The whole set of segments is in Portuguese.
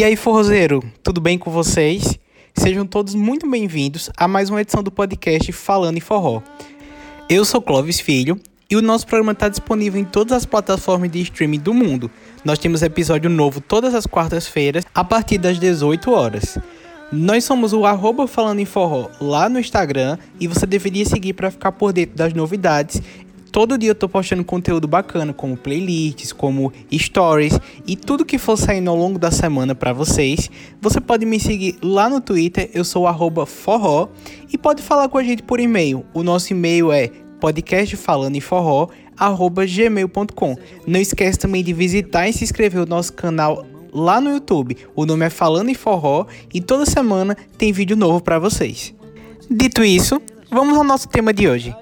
E aí, forrozeiro, tudo bem com vocês? Sejam todos muito bem-vindos a mais uma edição do podcast Falando em Forró. Eu sou Clóvis Filho e o nosso programa está disponível em todas as plataformas de streaming do mundo. Nós temos episódio novo todas as quartas-feiras, a partir das 18 horas. Nós somos o arroba Falando em Forró lá no Instagram e você deveria seguir para ficar por dentro das novidades Todo dia eu tô postando conteúdo bacana, como playlists, como stories e tudo que for saindo ao longo da semana para vocês. Você pode me seguir lá no Twitter, eu sou forró, e pode falar com a gente por e-mail. O nosso e-mail é podcastfalandoemforró@gmail.com. Não esquece também de visitar e se inscrever no nosso canal lá no YouTube. O nome é Falando em Forró e toda semana tem vídeo novo para vocês. Dito isso, vamos ao nosso tema de hoje.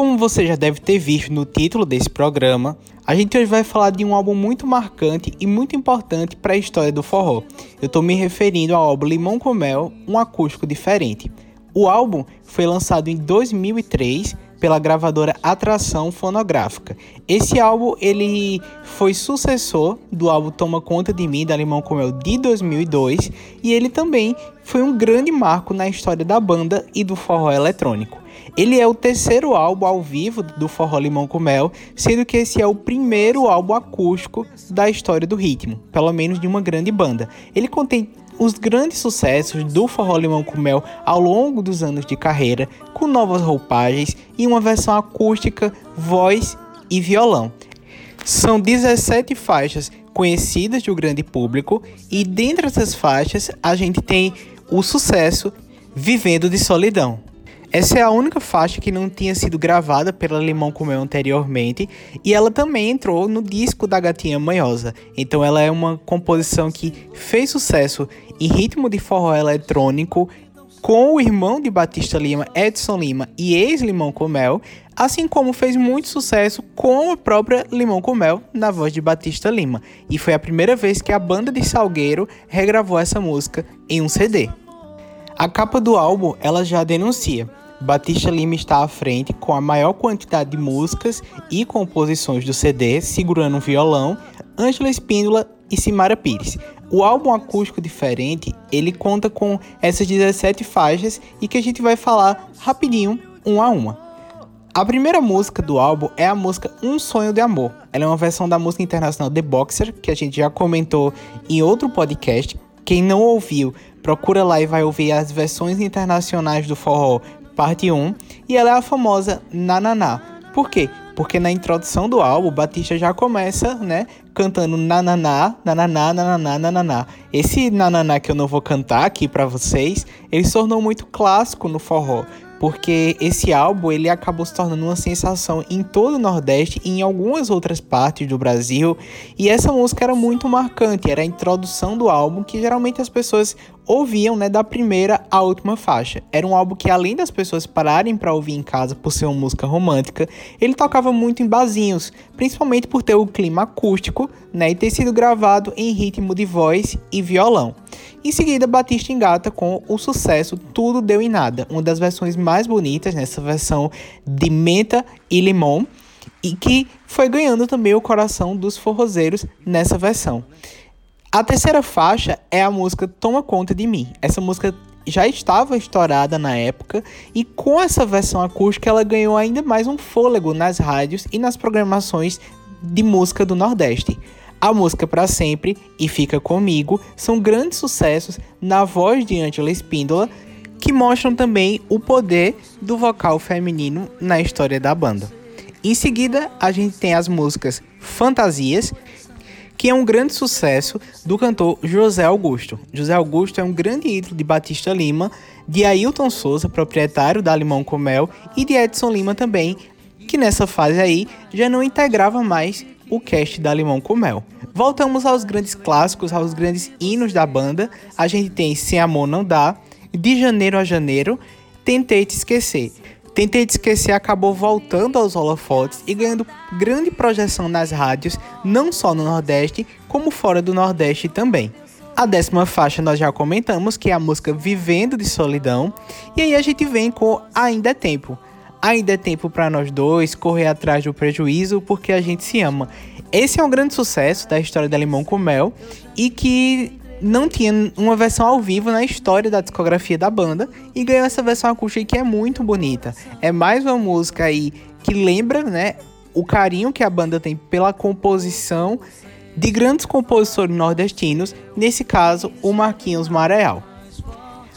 Como você já deve ter visto no título desse programa, a gente hoje vai falar de um álbum muito marcante e muito importante para a história do forró. Eu estou me referindo ao álbum Limão com Mel, um acústico diferente. O álbum foi lançado em 2003 pela gravadora Atração Fonográfica. Esse álbum ele foi sucessor do álbum Toma Conta de Mim da Limão com Mel de 2002 e ele também foi um grande marco na história da banda e do forró eletrônico. Ele é o terceiro álbum ao vivo do Forró Limão com Mel, sendo que esse é o primeiro álbum acústico da história do ritmo, pelo menos de uma grande banda. Ele contém os grandes sucessos do Forró Limão com Mel ao longo dos anos de carreira, com novas roupagens e uma versão acústica, voz e violão. São 17 faixas conhecidas do grande público e dentre essas faixas a gente tem o sucesso Vivendo de Solidão. Essa é a única faixa que não tinha sido gravada pela Limão com Mel anteriormente e ela também entrou no disco da Gatinha Manhosa. Então ela é uma composição que fez sucesso em ritmo de forró eletrônico com o irmão de Batista Lima, Edson Lima e ex-Limão com Mel, assim como fez muito sucesso com a própria Limão com Mel na voz de Batista Lima. E foi a primeira vez que a banda de Salgueiro regravou essa música em um CD. A capa do álbum ela já denuncia Batista Lima está à frente com a maior quantidade de músicas e composições do CD, segurando um violão, Ângela Espíndola e Simara Pires. O álbum acústico diferente, ele conta com essas 17 faixas e que a gente vai falar rapidinho, uma a uma. A primeira música do álbum é a música Um Sonho de Amor. Ela é uma versão da música internacional The Boxer, que a gente já comentou em outro podcast. Quem não ouviu, procura lá e vai ouvir as versões internacionais do forró parte 1, e ela é a famosa Nananá. Por quê? Porque na introdução do álbum, Batista já começa, né, cantando nananá, nananá, nananá, nananá. Esse nananá que eu não vou cantar aqui para vocês, ele se tornou muito clássico no forró, porque esse álbum ele acabou se tornando uma sensação em todo o Nordeste e em algumas outras partes do Brasil. E essa música era muito marcante, era a introdução do álbum que geralmente as pessoas ouviam, né, da primeira à última faixa. Era um álbum que além das pessoas pararem para ouvir em casa por ser uma música romântica, ele tocava muito em barzinhos, principalmente por ter o clima acústico, né, e ter sido gravado em ritmo de voz e violão. Em seguida, Batista engata com o sucesso Tudo Deu em Nada, uma das versões mais bonitas nessa versão de menta e limão, e que foi ganhando também o coração dos forrozeiros nessa versão. A terceira faixa é a música Toma Conta de Mim. Essa música já estava estourada na época e com essa versão acústica ela ganhou ainda mais um fôlego nas rádios e nas programações de música do Nordeste. A música Pra Sempre e Fica Comigo são grandes sucessos na voz de Angela Espíndola, que mostram também o poder do vocal feminino na história da banda. Em seguida, a gente tem as músicas Fantasias, que é um grande sucesso do cantor José Augusto. José Augusto é um grande ídolo de Batista Lima, de Ailton Souza, proprietário da Limão com Mel, e de Edson Lima também, que nessa fase aí já não integrava mais o cast da Limão com Mel. Voltamos aos grandes clássicos, aos grandes hinos da banda. A gente tem Sem Amor Não Dá, De Janeiro a Janeiro, Tentei Te Esquecer. Tentei Te Esquecer acabou voltando aos holofotes e ganhando grande projeção nas rádios, não só no Nordeste, como fora do Nordeste também. A décima faixa nós já comentamos, que é a música Vivendo de Solidão. E aí a gente vem com Ainda é Tempo. Ainda é tempo para nós dois correr atrás do prejuízo porque a gente se ama. Esse é um grande sucesso da história da Limão com Mel e que não tinha uma versão ao vivo na história da discografia da banda e ganhou essa versão acústica que é muito bonita. É mais uma música aí que lembra, né, o carinho que a banda tem pela composição de grandes compositores nordestinos, nesse caso, o Marquinhos Mareal.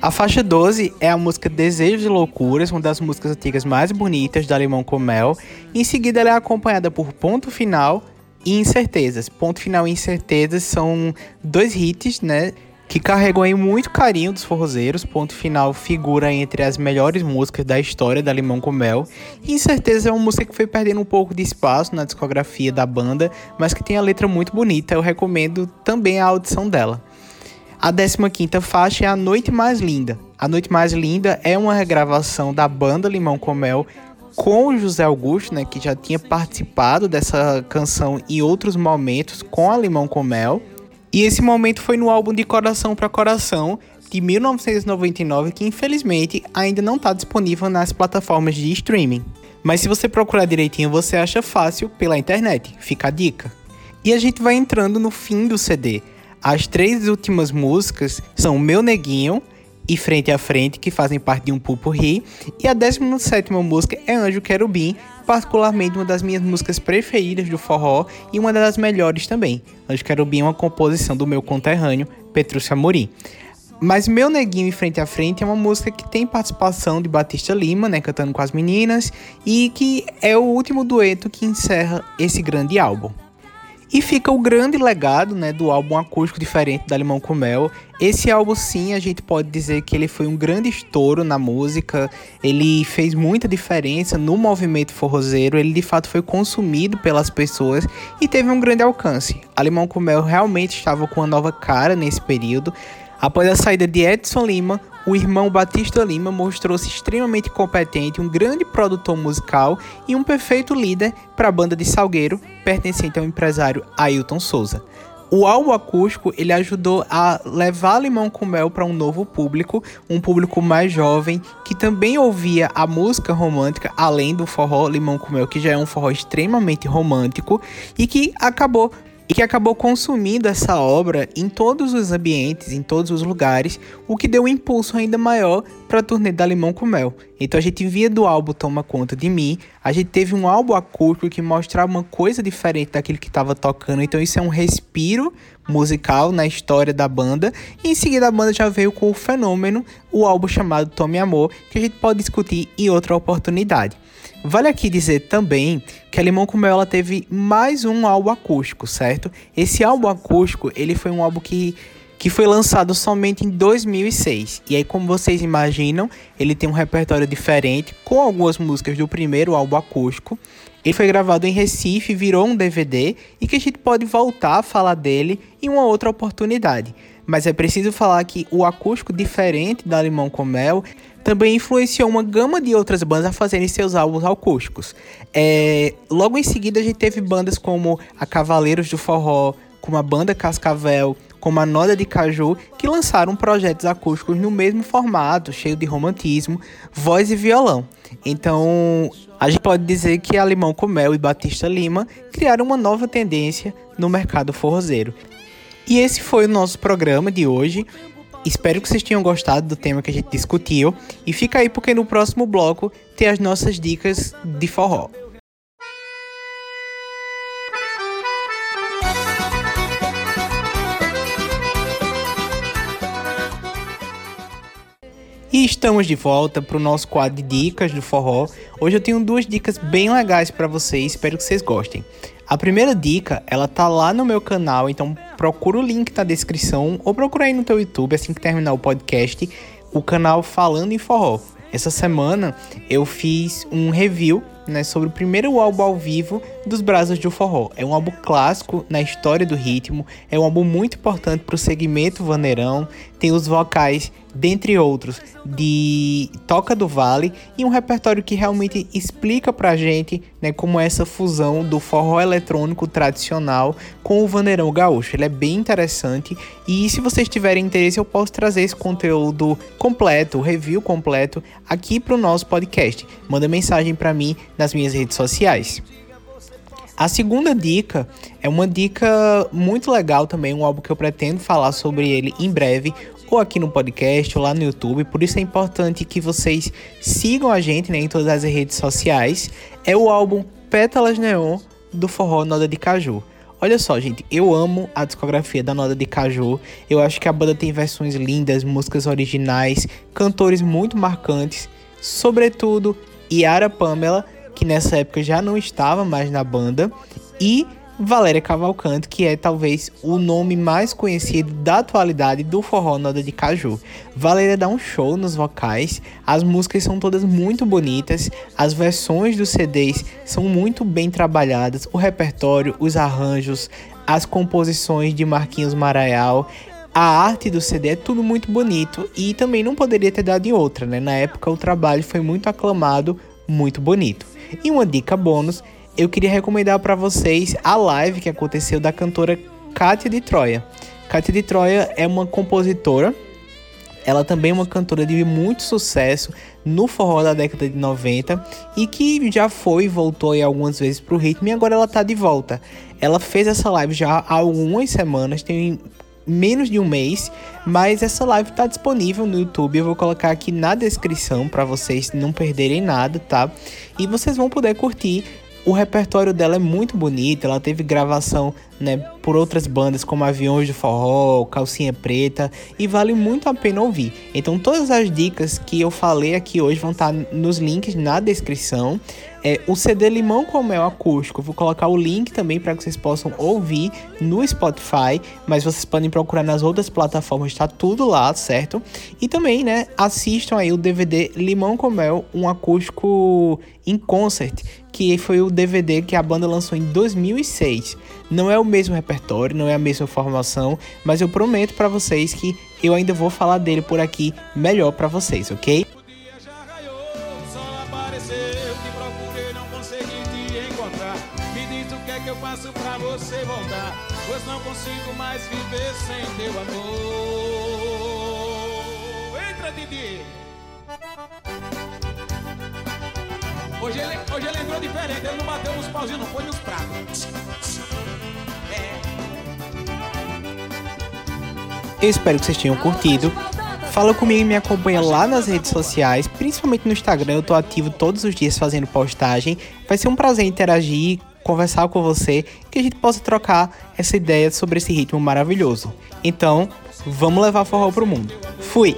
A faixa 12 é a música Desejos e Loucuras, uma das músicas antigas mais bonitas da Limão com Mel. Em seguida, ela é acompanhada por Ponto Final e Incertezas. Ponto Final e Incertezas são dois hits, né? Que carregam aí muito carinho dos forrozeiros. Ponto Final figura entre as melhores músicas da história da Limão com Mel. E Incertezas é uma música que foi perdendo um pouco de espaço na discografia da banda, mas que tem a letra muito bonita. Eu recomendo também a audição dela. A 15 faixa é A Noite Mais Linda. A Noite Mais Linda é uma regravação da banda Limão com Mel com o José Augusto, né, que já tinha participado dessa canção em outros momentos com a Limão com Mel. E esse momento foi no álbum de Coração para Coração de 1999, que infelizmente ainda não está disponível nas plataformas de streaming. Mas se você procurar direitinho, você acha fácil pela internet. Fica a dica. E a gente vai entrando no fim do CD. As três últimas músicas são Meu Neguinho e Frente a Frente, que fazem parte de um pupurri, e a 17 música é Anjo Querubim, particularmente uma das minhas músicas preferidas do forró e uma das melhores também. Anjo Querubim é uma composição do meu conterrâneo, Petrúcio Amorim. Mas Meu Neguinho e Frente a Frente é uma música que tem participação de Batista Lima, né, cantando com as meninas, e que é o último dueto que encerra esse grande álbum. E fica o grande legado né, do álbum acústico diferente da Limão com Mel. Esse álbum, sim, a gente pode dizer que ele foi um grande estouro na música. Ele fez muita diferença no movimento forrozeiro. Ele de fato foi consumido pelas pessoas e teve um grande alcance. A Limão com Mel realmente estava com uma nova cara nesse período. Após a saída de Edson Lima, o irmão Batista Lima mostrou-se extremamente competente, um grande produtor musical e um perfeito líder para a banda de Salgueiro, pertencente ao empresário Ailton Souza. O álbum acústico ele ajudou a levar Limão com Mel para um novo público, um público mais jovem que também ouvia a música romântica, além do forró Limão com Mel, que já é um forró extremamente romântico e que acabou e que acabou consumindo essa obra em todos os ambientes, em todos os lugares, o que deu um impulso ainda maior para a turnê da Limão com Mel. Então a gente via do álbum Toma Conta de Mim, a gente teve um álbum acústico que mostrava uma coisa diferente daquilo que estava tocando, então isso é um respiro musical na história da banda, e em seguida a banda já veio com o fenômeno, o álbum chamado Tome Amor, que a gente pode discutir em outra oportunidade. Vale aqui dizer também que a Limão com Mel ela teve mais um álbum acústico, certo? Esse álbum acústico, ele foi um álbum que, que foi lançado somente em 2006. E aí, como vocês imaginam, ele tem um repertório diferente, com algumas músicas do primeiro álbum acústico. Ele foi gravado em Recife, virou um DVD e que a gente pode voltar a falar dele em uma outra oportunidade. Mas é preciso falar que o acústico diferente da Limão com Mel também influenciou uma gama de outras bandas a fazerem seus álbuns acústicos. É, logo em seguida a gente teve bandas como a Cavaleiros do Forró, como a banda Cascavel, como a Noda de Caju, que lançaram projetos acústicos no mesmo formato, cheio de romantismo, voz e violão. Então, a gente pode dizer que a Limão com Mel e Batista Lima criaram uma nova tendência no mercado forrozeiro. E esse foi o nosso programa de hoje. Espero que vocês tenham gostado do tema que a gente discutiu. E fica aí porque no próximo bloco tem as nossas dicas de forró. E estamos de volta para o nosso quadro de dicas do forró. Hoje eu tenho duas dicas bem legais para vocês, espero que vocês gostem. A primeira dica, ela tá lá no meu canal, então procura o link na descrição ou procura aí no teu YouTube assim que terminar o podcast, o canal Falando em Forró. Essa semana eu fiz um review né, sobre o primeiro álbum ao vivo dos Brasas do Forró. É um álbum clássico na história do ritmo, é um álbum muito importante para o segmento vaneirão, tem os vocais, dentre outros, de Toca do Vale e um repertório que realmente explica pra gente né, como é essa fusão do forró eletrônico tradicional com o vaneirão gaúcho. Ele é bem interessante e se vocês tiverem interesse eu posso trazer esse conteúdo completo, o review completo aqui para o nosso podcast. Manda mensagem para mim nas minhas redes sociais. A segunda dica é uma dica muito legal também, um álbum que eu pretendo falar sobre ele em breve, ou aqui no podcast, ou lá no YouTube. Por isso é importante que vocês sigam a gente né, em todas as redes sociais. É o álbum Pétalas Neon do Forró Noda de Caju. Olha só, gente, eu amo a discografia da Noda de Caju. Eu acho que a banda tem versões lindas, músicas originais, cantores muito marcantes, sobretudo Yara Pamela que nessa época já não estava mais na banda, e Valéria Cavalcante, que é talvez o nome mais conhecido da atualidade do forró Noda de Caju. Valéria dá um show nos vocais, as músicas são todas muito bonitas, as versões dos CDs são muito bem trabalhadas, o repertório, os arranjos, as composições de Marquinhos Maraial, a arte do CD é tudo muito bonito e também não poderia ter dado em outra, né? Na época o trabalho foi muito aclamado, muito bonito. E uma dica bônus, eu queria recomendar para vocês a live que aconteceu da cantora Kátia de Troia. Kátia de Troia é uma compositora, ela também é uma cantora de muito sucesso no forró da década de 90 e que já foi e voltou aí algumas vezes pro ritmo e agora ela tá de volta. Ela fez essa live já há algumas semanas, tem menos de um mês, mas essa live está disponível no YouTube. Eu vou colocar aqui na descrição para vocês não perderem nada, tá? E vocês vão poder curtir o repertório dela é muito bonito, ela teve gravação né, por outras bandas como Aviões de Forró, Calcinha Preta e vale muito a pena ouvir. Então todas as dicas que eu falei aqui hoje vão estar nos links na descrição. É, o CD Limão com Mel acústico, vou colocar o link também para que vocês possam ouvir no Spotify, mas vocês podem procurar nas outras plataformas, está tudo lá, certo? E também, né, assistam aí o DVD Limão com Mel, um acústico em concert, que foi o DVD que a banda lançou em 2006. Não é o mesmo repertório, não é a mesma formação, mas eu prometo para vocês que eu ainda vou falar dele por aqui melhor para vocês, ok? Faço pra você voltar? Pois não consigo mais viver sem teu amor. Entra, Didi! Hoje ele, hoje ele entrou diferente, ele não bateu nos pauzinhos, não foi nos pratos. É. Eu espero que vocês tenham curtido. Fala comigo e me acompanha lá nas redes sociais, principalmente no Instagram. Eu tô ativo todos os dias fazendo postagem. Vai ser um prazer interagir, conversar com você, que a gente possa trocar essa ideia sobre esse ritmo maravilhoso. Então, vamos levar forró pro mundo. Fui!